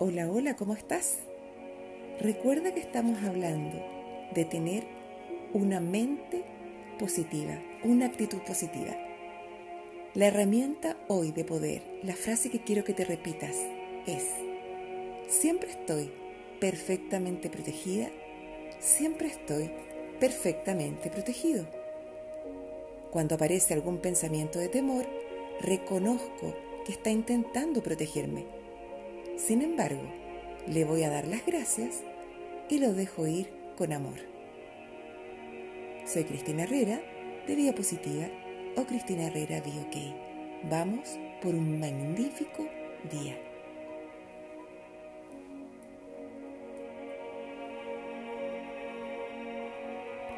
Hola, hola, ¿cómo estás? Recuerda que estamos hablando de tener una mente positiva, una actitud positiva. La herramienta hoy de poder, la frase que quiero que te repitas es, siempre estoy perfectamente protegida, siempre estoy perfectamente protegido. Cuando aparece algún pensamiento de temor, reconozco que está intentando protegerme sin embargo, le voy a dar las gracias y lo dejo ir con amor. Soy Cristina Herrera de Vía Positiva o Cristina Herrera OK. Vamos por un magnífico día.